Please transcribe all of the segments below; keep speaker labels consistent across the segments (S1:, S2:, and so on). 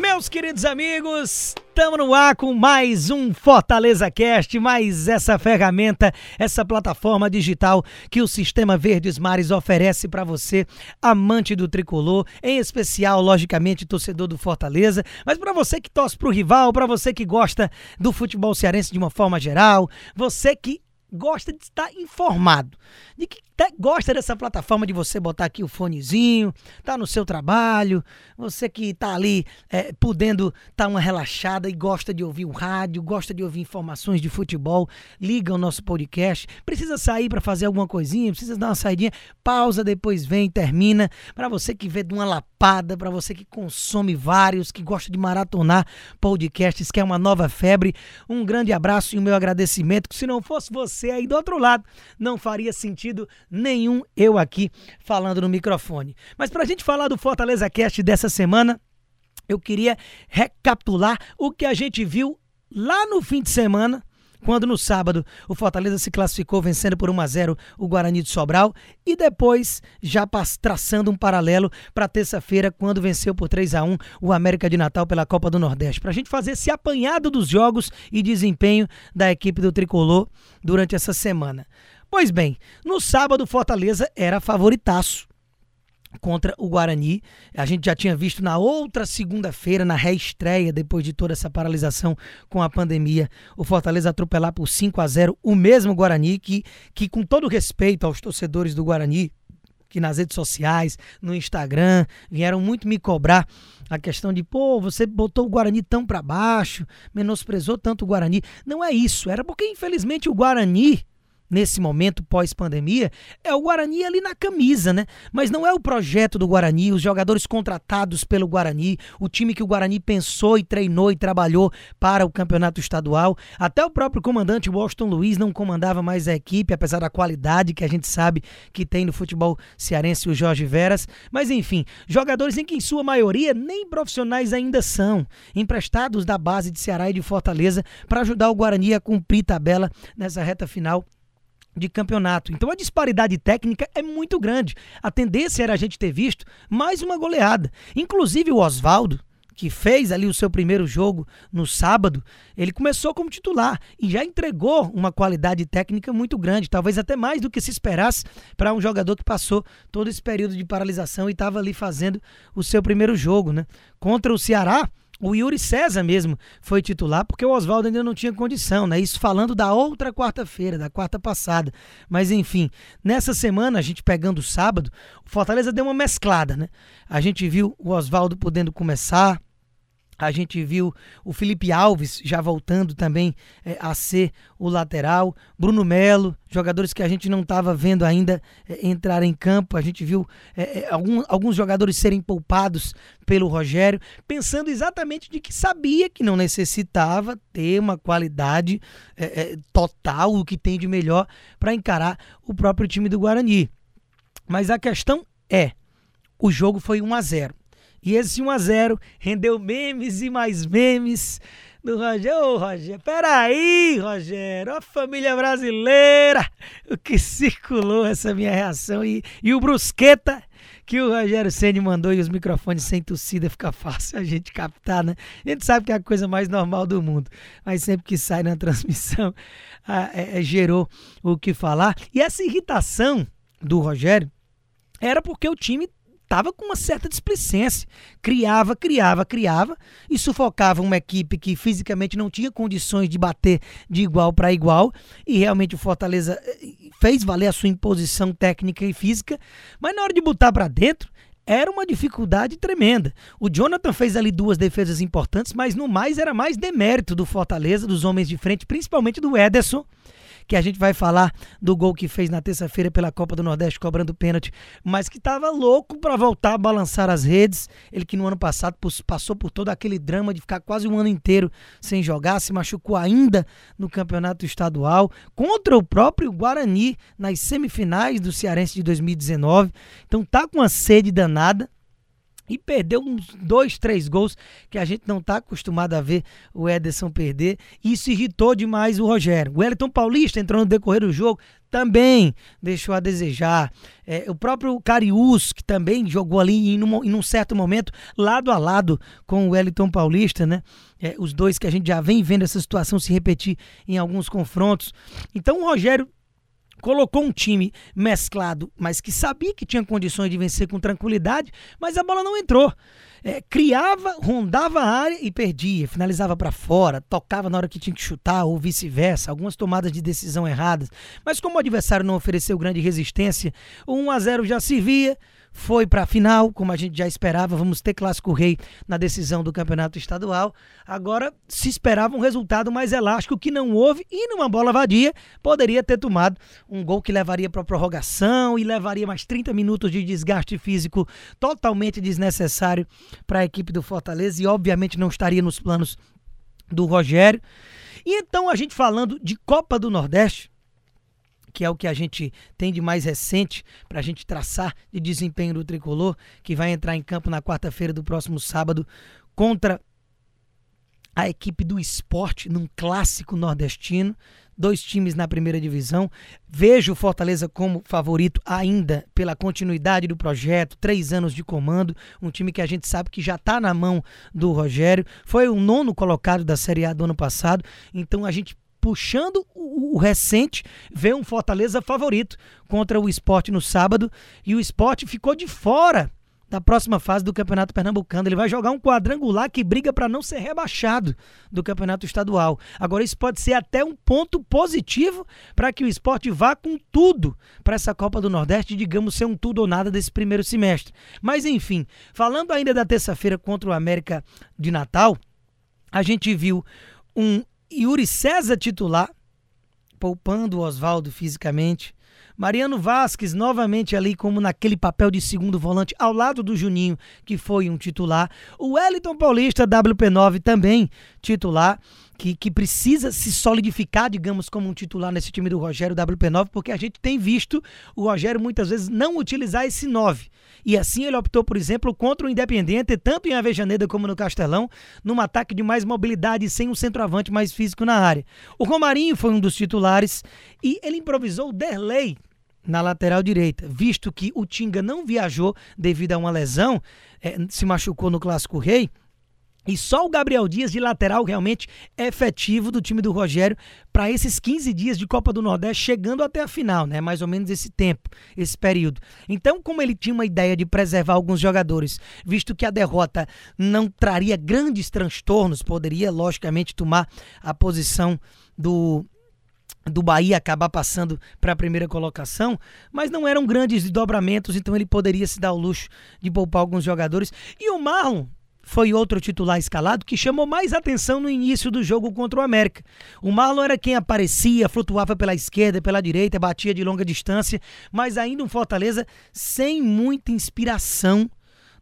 S1: Meus queridos amigos, estamos no ar com mais um Fortaleza Cast, mais essa ferramenta, essa plataforma digital que o Sistema Verdes Mares oferece para você, amante do tricolor, em especial, logicamente, torcedor do Fortaleza, mas para você que torce para o rival, para você que gosta do futebol cearense de uma forma geral, você que gosta de estar informado, de que gosta dessa plataforma de você botar aqui o fonezinho, tá no seu trabalho, você que tá ali é, podendo tá uma relaxada e gosta de ouvir o rádio, gosta de ouvir informações de futebol, liga o nosso podcast, precisa sair para fazer alguma coisinha, precisa dar uma saidinha, pausa, depois vem, termina, para você que vê de uma lapada, para você que consome vários, que gosta de maratonar podcasts, que é uma nova febre, um grande abraço e o meu agradecimento, que se não fosse você aí do outro lado, não faria sentido nenhum eu aqui falando no microfone. Mas para a gente falar do Fortaleza Cast dessa semana, eu queria recapitular o que a gente viu lá no fim de semana quando no sábado o Fortaleza se classificou vencendo por 1 a 0 o Guarani de Sobral e depois já traçando um paralelo para terça-feira quando venceu por 3 a 1 o América de Natal pela Copa do Nordeste. Para a gente fazer esse apanhado dos jogos e desempenho da equipe do Tricolor durante essa semana. Pois bem, no sábado Fortaleza era favoritaço contra o Guarani. A gente já tinha visto na outra segunda-feira, na reestreia, depois de toda essa paralisação com a pandemia, o Fortaleza atropelar por 5 a 0 o mesmo Guarani, que, que com todo respeito aos torcedores do Guarani, que nas redes sociais, no Instagram, vieram muito me cobrar a questão de, pô, você botou o Guarani tão para baixo, menosprezou tanto o Guarani. Não é isso, era porque infelizmente o Guarani nesse momento pós-pandemia é o Guarani ali na camisa, né? Mas não é o projeto do Guarani, os jogadores contratados pelo Guarani, o time que o Guarani pensou e treinou e trabalhou para o campeonato estadual. Até o próprio comandante Washington Luiz não comandava mais a equipe, apesar da qualidade que a gente sabe que tem no futebol cearense o Jorge Veras. Mas enfim, jogadores em que em sua maioria nem profissionais ainda são, emprestados da base de Ceará e de Fortaleza para ajudar o Guarani a cumprir tabela nessa reta final de campeonato. Então a disparidade técnica é muito grande. A tendência era a gente ter visto mais uma goleada. Inclusive o Oswaldo, que fez ali o seu primeiro jogo no sábado, ele começou como titular e já entregou uma qualidade técnica muito grande, talvez até mais do que se esperasse para um jogador que passou todo esse período de paralisação e estava ali fazendo o seu primeiro jogo, né? Contra o Ceará, o Yuri César mesmo foi titular porque o Oswaldo ainda não tinha condição, né? Isso falando da outra quarta-feira, da quarta passada. Mas enfim, nessa semana, a gente pegando o sábado, o Fortaleza deu uma mesclada, né? A gente viu o Oswaldo podendo começar, a gente viu o Felipe Alves já voltando também é, a ser o lateral. Bruno Melo, jogadores que a gente não estava vendo ainda é, entrar em campo. A gente viu é, algum, alguns jogadores serem poupados pelo Rogério, pensando exatamente de que sabia que não necessitava ter uma qualidade total, o que tem de melhor, para encarar o próprio time do Guarani. Mas a questão é: o jogo foi 1 a 0 e esse 1x0 rendeu memes e mais memes do Rogério. Ô, Rogério, peraí, Rogério, a família brasileira, o que circulou essa minha reação. E, e o Brusqueta que o Rogério Ceni mandou e os microfones sem torcida fica fácil a gente captar, né? A gente sabe que é a coisa mais normal do mundo, mas sempre que sai na transmissão é, é, gerou o que falar. E essa irritação do Rogério era porque o time estava com uma certa displicência. Criava, criava, criava e sufocava uma equipe que fisicamente não tinha condições de bater de igual para igual. E realmente o Fortaleza eh, fez valer a sua imposição técnica e física, mas na hora de botar para dentro, era uma dificuldade tremenda. O Jonathan fez ali duas defesas importantes, mas no mais era mais demérito do Fortaleza, dos homens de frente, principalmente do Ederson que a gente vai falar do gol que fez na terça-feira pela Copa do Nordeste cobrando pênalti, mas que estava louco para voltar a balançar as redes. Ele que no ano passado passou por todo aquele drama de ficar quase um ano inteiro sem jogar, se machucou ainda no campeonato estadual contra o próprio Guarani nas semifinais do Cearense de 2019. Então tá com uma sede danada e perdeu uns dois, três gols que a gente não está acostumado a ver o Ederson perder. Isso irritou demais o Rogério. O Wellington Paulista entrou no decorrer do jogo, também deixou a desejar. É, o próprio Cariús, que também jogou ali em um, em um, certo momento, lado a lado com o Wellington Paulista, né? É, os dois que a gente já vem vendo essa situação se repetir em alguns confrontos. Então o Rogério colocou um time mesclado, mas que sabia que tinha condições de vencer com tranquilidade, mas a bola não entrou. É, criava, rondava a área e perdia, finalizava para fora, tocava na hora que tinha que chutar ou vice-versa, algumas tomadas de decisão erradas. Mas como o adversário não ofereceu grande resistência, o 1 a 0 já servia foi para a final, como a gente já esperava. Vamos ter Clássico Rei na decisão do campeonato estadual. Agora se esperava um resultado mais elástico que não houve e numa bola vadia poderia ter tomado um gol que levaria para prorrogação e levaria mais 30 minutos de desgaste físico totalmente desnecessário para a equipe do Fortaleza e obviamente não estaria nos planos do Rogério. E então a gente falando de Copa do Nordeste, que é o que a gente tem de mais recente para a gente traçar de desempenho do tricolor, que vai entrar em campo na quarta-feira do próximo sábado contra a equipe do esporte num clássico nordestino. Dois times na primeira divisão. Vejo o Fortaleza como favorito ainda pela continuidade do projeto, três anos de comando. Um time que a gente sabe que já está na mão do Rogério. Foi o nono colocado da Série A do ano passado. Então a gente puxando o, o, recente, vê um Fortaleza favorito contra o esporte no sábado. E o esporte ficou de fora da próxima fase do Campeonato Pernambucano. Ele vai jogar um quadrangular que briga para não ser rebaixado do Campeonato Estadual. Agora, isso pode ser até um ponto positivo para que o esporte vá com tudo para essa Copa do Nordeste, digamos ser um tudo ou nada desse primeiro semestre. Mas, enfim, falando ainda da terça-feira contra o América de Natal, a gente viu um Yuri César titular, poupando o Oswaldo fisicamente. Mariano Vasquez novamente ali como naquele papel de segundo volante ao lado do Juninho, que foi um titular. O Wellington Paulista WP9 também titular que, que precisa se solidificar, digamos, como um titular nesse time do Rogério WP9, porque a gente tem visto o Rogério muitas vezes não utilizar esse 9. E assim ele optou, por exemplo, contra o Independiente, tanto em Avejaneda como no Castelão, num ataque de mais mobilidade sem um centroavante mais físico na área. O Romarinho foi um dos titulares e ele improvisou o Derlei na lateral direita, visto que o Tinga não viajou devido a uma lesão, é, se machucou no Clássico Rei, e só o Gabriel Dias de lateral realmente é efetivo do time do Rogério para esses 15 dias de Copa do Nordeste, chegando até a final, né? Mais ou menos esse tempo, esse período. Então, como ele tinha uma ideia de preservar alguns jogadores, visto que a derrota não traria grandes transtornos, poderia logicamente tomar a posição do do Bahia acabar passando para a primeira colocação, mas não eram grandes desdobramentos, então ele poderia se dar o luxo de poupar alguns jogadores. E o Marlon, foi outro titular escalado que chamou mais atenção no início do jogo contra o América. O Marlon era quem aparecia, flutuava pela esquerda, pela direita, batia de longa distância, mas ainda um Fortaleza sem muita inspiração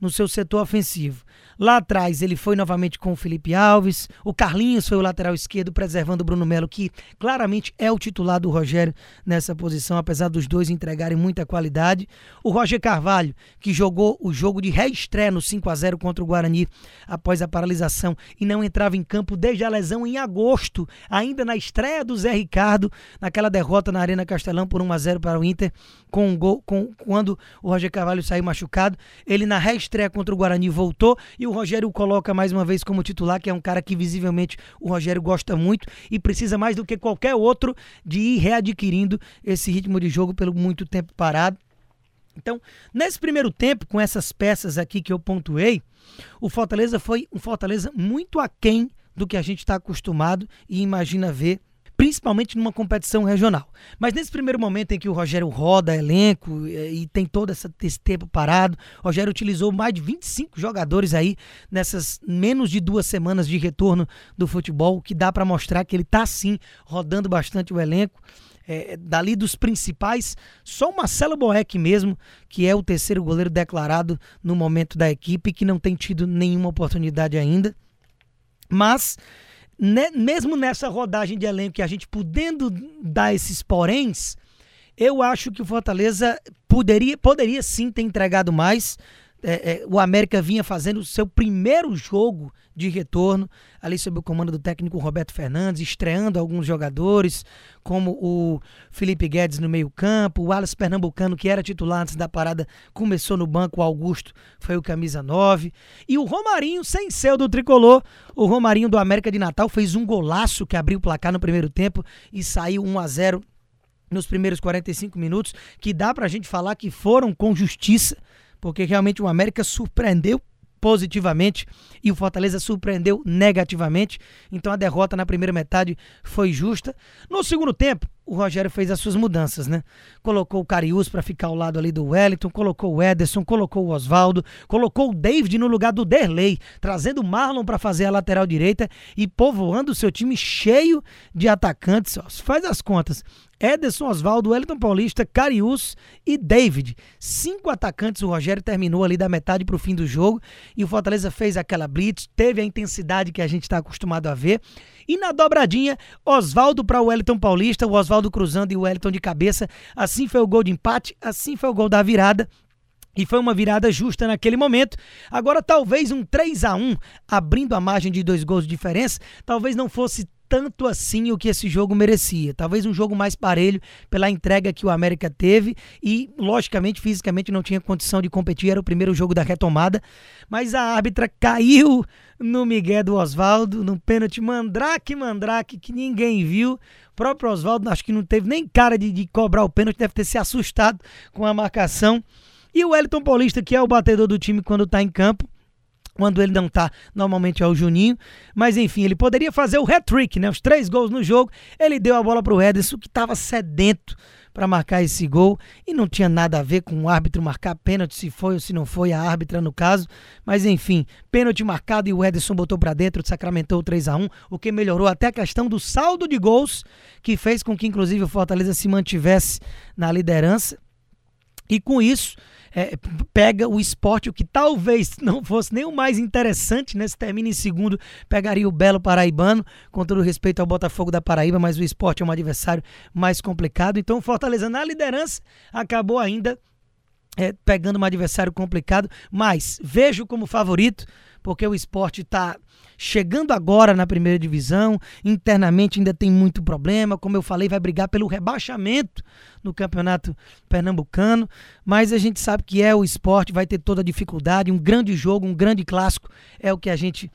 S1: no seu setor ofensivo. Lá atrás ele foi novamente com o Felipe Alves, o Carlinhos foi o lateral esquerdo preservando o Bruno Melo, que claramente é o titular do Rogério nessa posição, apesar dos dois entregarem muita qualidade. O Roger Carvalho, que jogou o jogo de reestreia no 5 a 0 contra o Guarani após a paralisação e não entrava em campo desde a lesão em agosto, ainda na estreia do Zé Ricardo, naquela derrota na Arena Castelão por 1 a 0 para o Inter, com um gol, com, quando o Roger Carvalho saiu machucado, ele na reestreia contra o Guarani voltou e o Rogério o coloca mais uma vez como titular, que é um cara que visivelmente o Rogério gosta muito e precisa mais do que qualquer outro de ir readquirindo esse ritmo de jogo pelo muito tempo parado. Então, nesse primeiro tempo, com essas peças aqui que eu pontuei, o Fortaleza foi um Fortaleza muito aquém do que a gente está acostumado e imagina ver principalmente numa competição regional. Mas nesse primeiro momento em que o Rogério roda elenco e, e tem todo esse tempo parado, o Rogério utilizou mais de 25 jogadores aí nessas menos de duas semanas de retorno do futebol, que dá para mostrar que ele está sim rodando bastante o elenco. É, dali dos principais, só o Marcelo Boeck mesmo, que é o terceiro goleiro declarado no momento da equipe, que não tem tido nenhuma oportunidade ainda. Mas ne, mesmo nessa rodagem de elenco que a gente podendo dar esses poréns, eu acho que o Fortaleza poderia, poderia sim ter entregado mais. É, é, o América vinha fazendo o seu primeiro jogo de retorno, ali sob o comando do técnico Roberto Fernandes, estreando alguns jogadores, como o Felipe Guedes no meio-campo, o Alas Pernambucano, que era titular antes da parada, começou no banco, o Augusto foi o camisa 9. E o Romarinho, sem ser o do tricolor, o Romarinho do América de Natal fez um golaço que abriu o placar no primeiro tempo e saiu 1 a 0 nos primeiros 45 minutos, que dá pra gente falar que foram com justiça, porque realmente o América surpreendeu positivamente e o Fortaleza surpreendeu negativamente. Então a derrota na primeira metade foi justa. No segundo tempo, o Rogério fez as suas mudanças, né? Colocou o Carius para ficar ao lado ali do Wellington, colocou o Ederson, colocou o Oswaldo, colocou o David no lugar do Derley, trazendo o Marlon para fazer a lateral direita e povoando o seu time cheio de atacantes. Faz as contas. Ederson, Oswaldo, Wellington Paulista, Carius e David. Cinco atacantes o Rogério terminou ali da metade para o fim do jogo e o Fortaleza fez aquela blitz, teve a intensidade que a gente está acostumado a ver. E na dobradinha, Oswaldo para o Wellington Paulista, o Oswaldo cruzando e o Wellington de cabeça. Assim foi o gol de empate, assim foi o gol da virada. E foi uma virada justa naquele momento. Agora, talvez um 3 a 1 abrindo a margem de dois gols de diferença, talvez não fosse tanto assim o que esse jogo merecia. Talvez um jogo mais parelho pela entrega que o América teve e, logicamente, fisicamente não tinha condição de competir. Era o primeiro jogo da retomada, mas a árbitra caiu no Miguel do Oswaldo, no pênalti mandrake, mandrake, que ninguém viu. O próprio Oswaldo acho que não teve nem cara de, de cobrar o pênalti, deve ter se assustado com a marcação. E o Wellington Paulista, que é o batedor do time quando está em campo, quando ele não tá, normalmente é o Juninho. Mas enfim, ele poderia fazer o hat-trick, né? Os três gols no jogo. Ele deu a bola pro Ederson, que estava sedento para marcar esse gol. E não tinha nada a ver com o árbitro marcar pênalti, se foi ou se não foi, a árbitra no caso. Mas enfim, pênalti marcado e o Ederson botou para dentro, sacramentou o 3 a 1 o que melhorou até a questão do saldo de gols, que fez com que inclusive o Fortaleza se mantivesse na liderança. E com isso, é, pega o esporte, o que talvez não fosse nem o mais interessante, né? Se termina em segundo, pegaria o Belo Paraibano, com todo respeito ao Botafogo da Paraíba, mas o esporte é um adversário mais complicado. Então, Fortaleza na liderança acabou ainda é, pegando um adversário complicado, mas vejo como favorito, porque o esporte está chegando agora na primeira divisão, internamente ainda tem muito problema, como eu falei, vai brigar pelo rebaixamento no campeonato pernambucano, mas a gente sabe que é o esporte, vai ter toda a dificuldade, um grande jogo, um grande clássico é o que a gente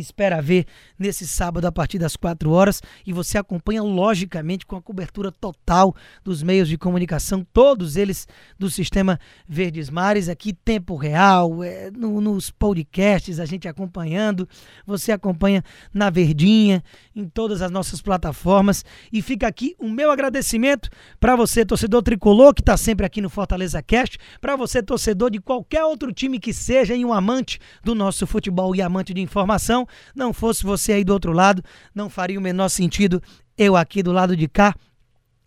S1: espera ver nesse sábado a partir das 4 horas e você acompanha logicamente com a cobertura total dos meios de comunicação, todos eles do sistema Verdes Mares, aqui tempo real, é, no, nos podcasts, a gente acompanhando, você acompanha na Verdinha, em todas as nossas plataformas. E fica aqui o meu agradecimento para você, torcedor tricolor, que está sempre aqui no Fortaleza Cast, para você, torcedor de qualquer outro time que seja e um amante do nosso futebol e amante de informação, não fosse você aí do outro lado, não faria o menor sentido eu aqui do lado de cá.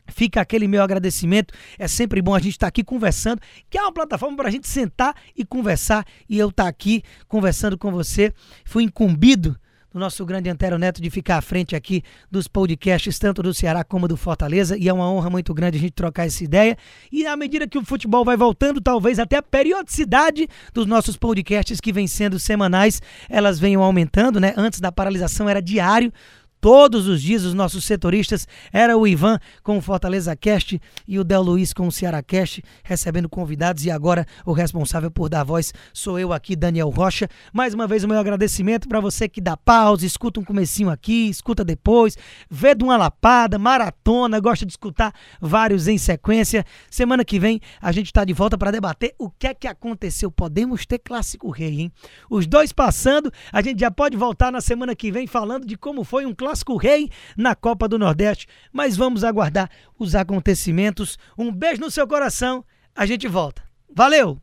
S1: Fica aquele meu agradecimento. É sempre bom a gente estar tá aqui conversando, que é uma plataforma para a gente sentar e conversar. E eu estar tá aqui conversando com você. Fui incumbido do nosso grande Antero Neto de ficar à frente aqui dos podcasts, tanto do Ceará como do Fortaleza, e é uma honra muito grande a gente trocar essa ideia. E à medida que o futebol vai voltando, talvez até a periodicidade dos nossos podcasts que vem sendo semanais, elas venham aumentando, né? Antes da paralisação era diário, Todos os dias os nossos setoristas era o Ivan com o Fortaleza Cast e o Del Luiz com o Ceará Cast, recebendo convidados e agora o responsável por dar voz sou eu aqui, Daniel Rocha. Mais uma vez o meu agradecimento para você que dá pausa, escuta um comecinho aqui, escuta depois, vê de uma lapada, maratona, gosta de escutar vários em sequência. Semana que vem a gente está de volta para debater o que é que aconteceu. Podemos ter clássico rei, hein? Os dois passando, a gente já pode voltar na semana que vem falando de como foi um clássico Clássico Rei na Copa do Nordeste. Mas vamos aguardar os acontecimentos. Um beijo no seu coração. A gente volta. Valeu!